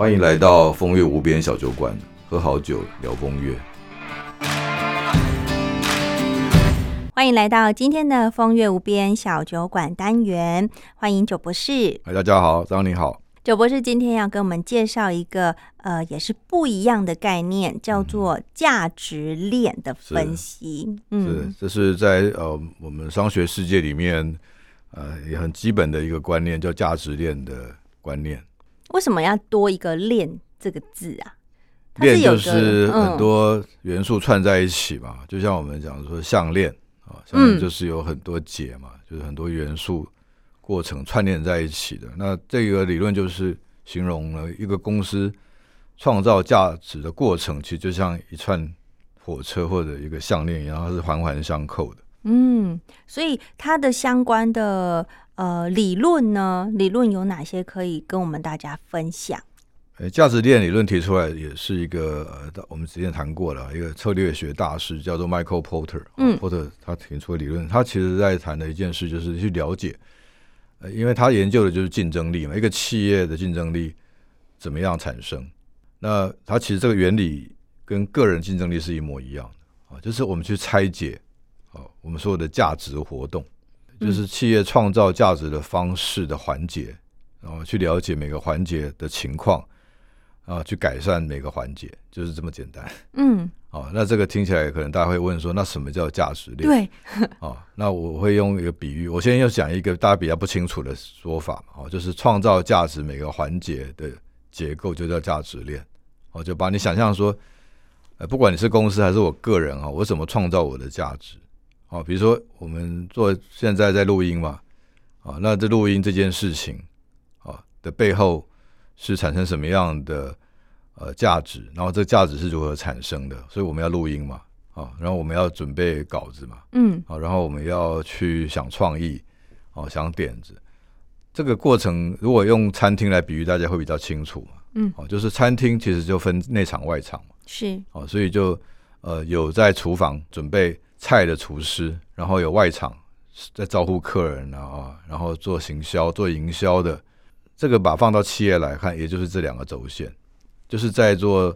欢迎来到风月无边小酒馆，喝好酒聊风月。欢迎来到今天的风月无边小酒馆单元，欢迎九博士。哎，大家好，张你好。九博士今天要跟我们介绍一个呃，也是不一样的概念，叫做价值链的分析。嗯，这是在呃我们商学世界里面呃也很基本的一个观念，叫价值链的观念。为什么要多一个“链”这个字啊？链就是很多元素串在一起嘛，就像我们讲说项链啊，项链就是有很多节嘛，就是很多元素。过程串联在一起的，那这个理论就是形容了一个公司创造价值的过程，其实就像一串火车或者一个项链一样，它是环环相扣的。嗯，所以它的相关的呃理论呢，理论有哪些可以跟我们大家分享？呃，价值链理论提出来也是一个呃，我们之前谈过了一个策略学大师叫做 Michael Porter，嗯，Porter 他提出的理论，他其实在谈的一件事就是去了解。呃，因为他研究的就是竞争力嘛，一个企业的竞争力怎么样产生？那他其实这个原理跟个人竞争力是一模一样的啊，就是我们去拆解啊，我们所有的价值活动，就是企业创造价值的方式的环节，然后去了解每个环节的情况。啊，去改善每个环节，就是这么简单。嗯，哦，那这个听起来可能大家会问说，那什么叫价值链？对，哦，那我会用一个比喻，我现在要讲一个大家比较不清楚的说法哦，就是创造价值每个环节的结构就叫价值链。哦，就把你想象说，呃，不管你是公司还是我个人啊，我怎么创造我的价值？哦，比如说我们做现在在录音嘛，啊，那这录音这件事情啊的背后。是产生什么样的呃价值，然后这价值是如何产生的？所以我们要录音嘛，啊，然后我们要准备稿子嘛，嗯，啊，然后我们要去想创意，哦，想点子。这个过程如果用餐厅来比喻，大家会比较清楚嘛，嗯，哦，就是餐厅其实就分内场外场嘛，是，哦，所以就呃有在厨房准备菜的厨师，然后有外场在招呼客人啊，然后做行销、做营销的。这个把放到企业来看，也就是这两个轴线，就是在做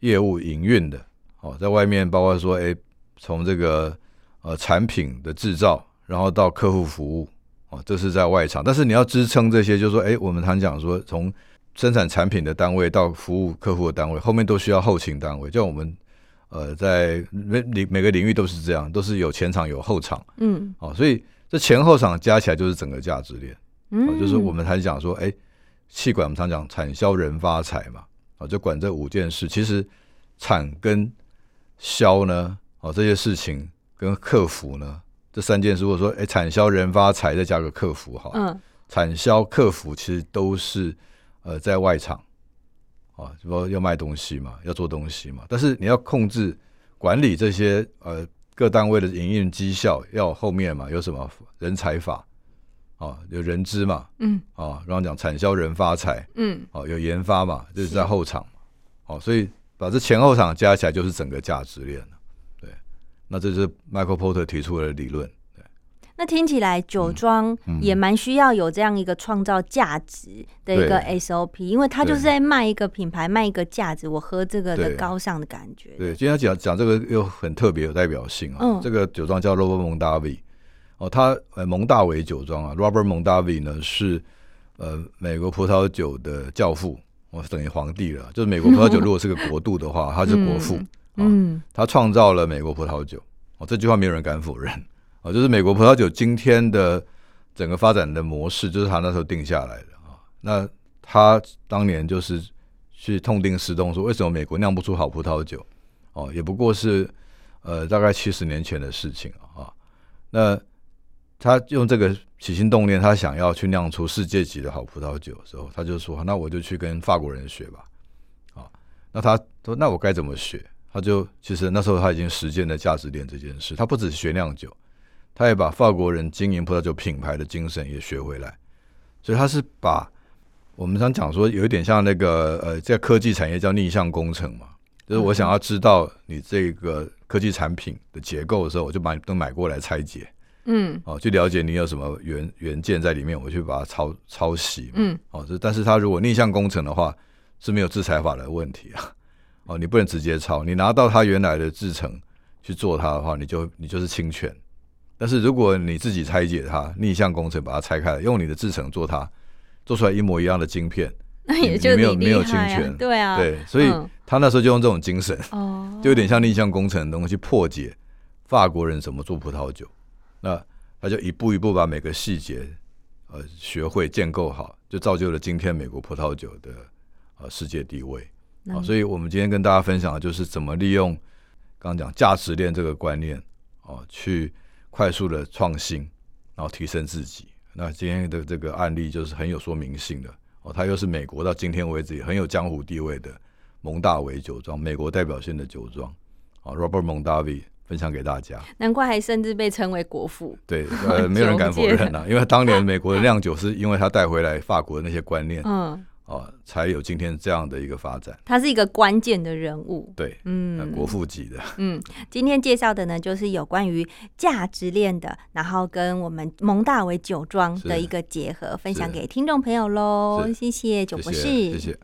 业务营运的哦，在外面包括说，哎，从这个呃产品的制造，然后到客户服务哦，这是在外场。但是你要支撑这些，就是说，哎，我们常讲说，从生产产品的单位到服务客户的单位，后面都需要后勤单位。就我们呃在每领每个领域都是这样，都是有前场有后场，嗯，哦，所以这前后场加起来就是整个价值链。哦，就是我们还讲说，哎，气管我们常讲产销人发财嘛，啊，就管这五件事。其实产跟销呢，哦，这些事情跟客服呢，这三件事，如果说哎，产销人发财，再加个客服，哈，嗯，产销客服其实都是呃在外场，啊，说要卖东西嘛，要做东西嘛，但是你要控制管理这些呃各单位的营运绩效，要后面嘛，有什么人才法。啊，有人资嘛，嗯，哦，然后讲产销人发财，嗯，哦，有研发嘛，就是在后场，哦，所以把这前后场加起来就是整个价值链了，对，那这是 Michael Porter 提出的理论，对。那听起来酒庄也蛮需要有这样一个创造价值的一个 SOP，因为他就是在卖一个品牌，卖一个价值，我喝这个的高尚的感觉。对，今天讲讲这个又很特别有代表性啊，嗯，这个酒庄叫 Robert Mondavi。哦，他呃蒙大维酒庄啊，Robert Mondavi 呢是呃美国葡萄酒的教父，我等于皇帝了。就是美国葡萄酒 如果是个国度的话，他是国父啊。他创造了美国葡萄酒，哦，这句话没有人敢否认啊。就是美国葡萄酒今天的整个发展的模式，就是他那时候定下来的啊。那他当年就是去痛定思痛，说为什么美国酿不出好葡萄酒？哦，也不过是呃大概七十年前的事情啊。那他用这个起心动念，他想要去酿出世界级的好葡萄酒的时候，他就说：“那我就去跟法国人学吧。”啊，那他说：“那我该怎么学？”他就其实那时候他已经实践了价值链这件事。他不只是学酿酒，他也把法国人经营葡萄酒品牌的精神也学回来。所以他是把我们常讲说，有一点像那个呃，在科技产业叫逆向工程嘛，就是我想要知道你这个科技产品的结构的时候，我就把你都买过来拆解。嗯，哦，去了解你有什么原原件在里面，我去把它抄抄袭。嗯，哦，这但是他如果逆向工程的话，是没有制裁法的问题啊。哦，你不能直接抄，你拿到他原来的制成去做它的话，你就你就是侵权。但是如果你自己拆解它，逆向工程把它拆开了，用你的制成做它，做出来一模一样的晶片，那也就没有没有侵权，对啊，对，所以他那时候就用这种精神，哦，就有点像逆向工程的东西破解法国人怎么做葡萄酒，那他就一步一步把每个细节呃学会建构好，就造就了今天美国葡萄酒的呃世界地位。啊，所以我们今天跟大家分享的就是怎么利用刚刚讲价值链这个观念哦，去快速的创新，然后提升自己。那今天的这个案例就是很有说明性的哦，它又是美国到今天为止也很有江湖地位的蒙大维酒庄，美国代表性的酒庄啊，Robert Mondavi 分享给大家。难怪还甚至被称为国父。对，呃，没有人敢否认啊，因为当年美国的酿酒是因为他带回来法国的那些观念。嗯。哦，才有今天这样的一个发展。他是一个关键的人物，对，嗯，国父级的。嗯，今天介绍的呢，就是有关于价值链的，然后跟我们蒙大为酒庄的一个结合，分享给听众朋友喽。谢谢九博士，谢谢。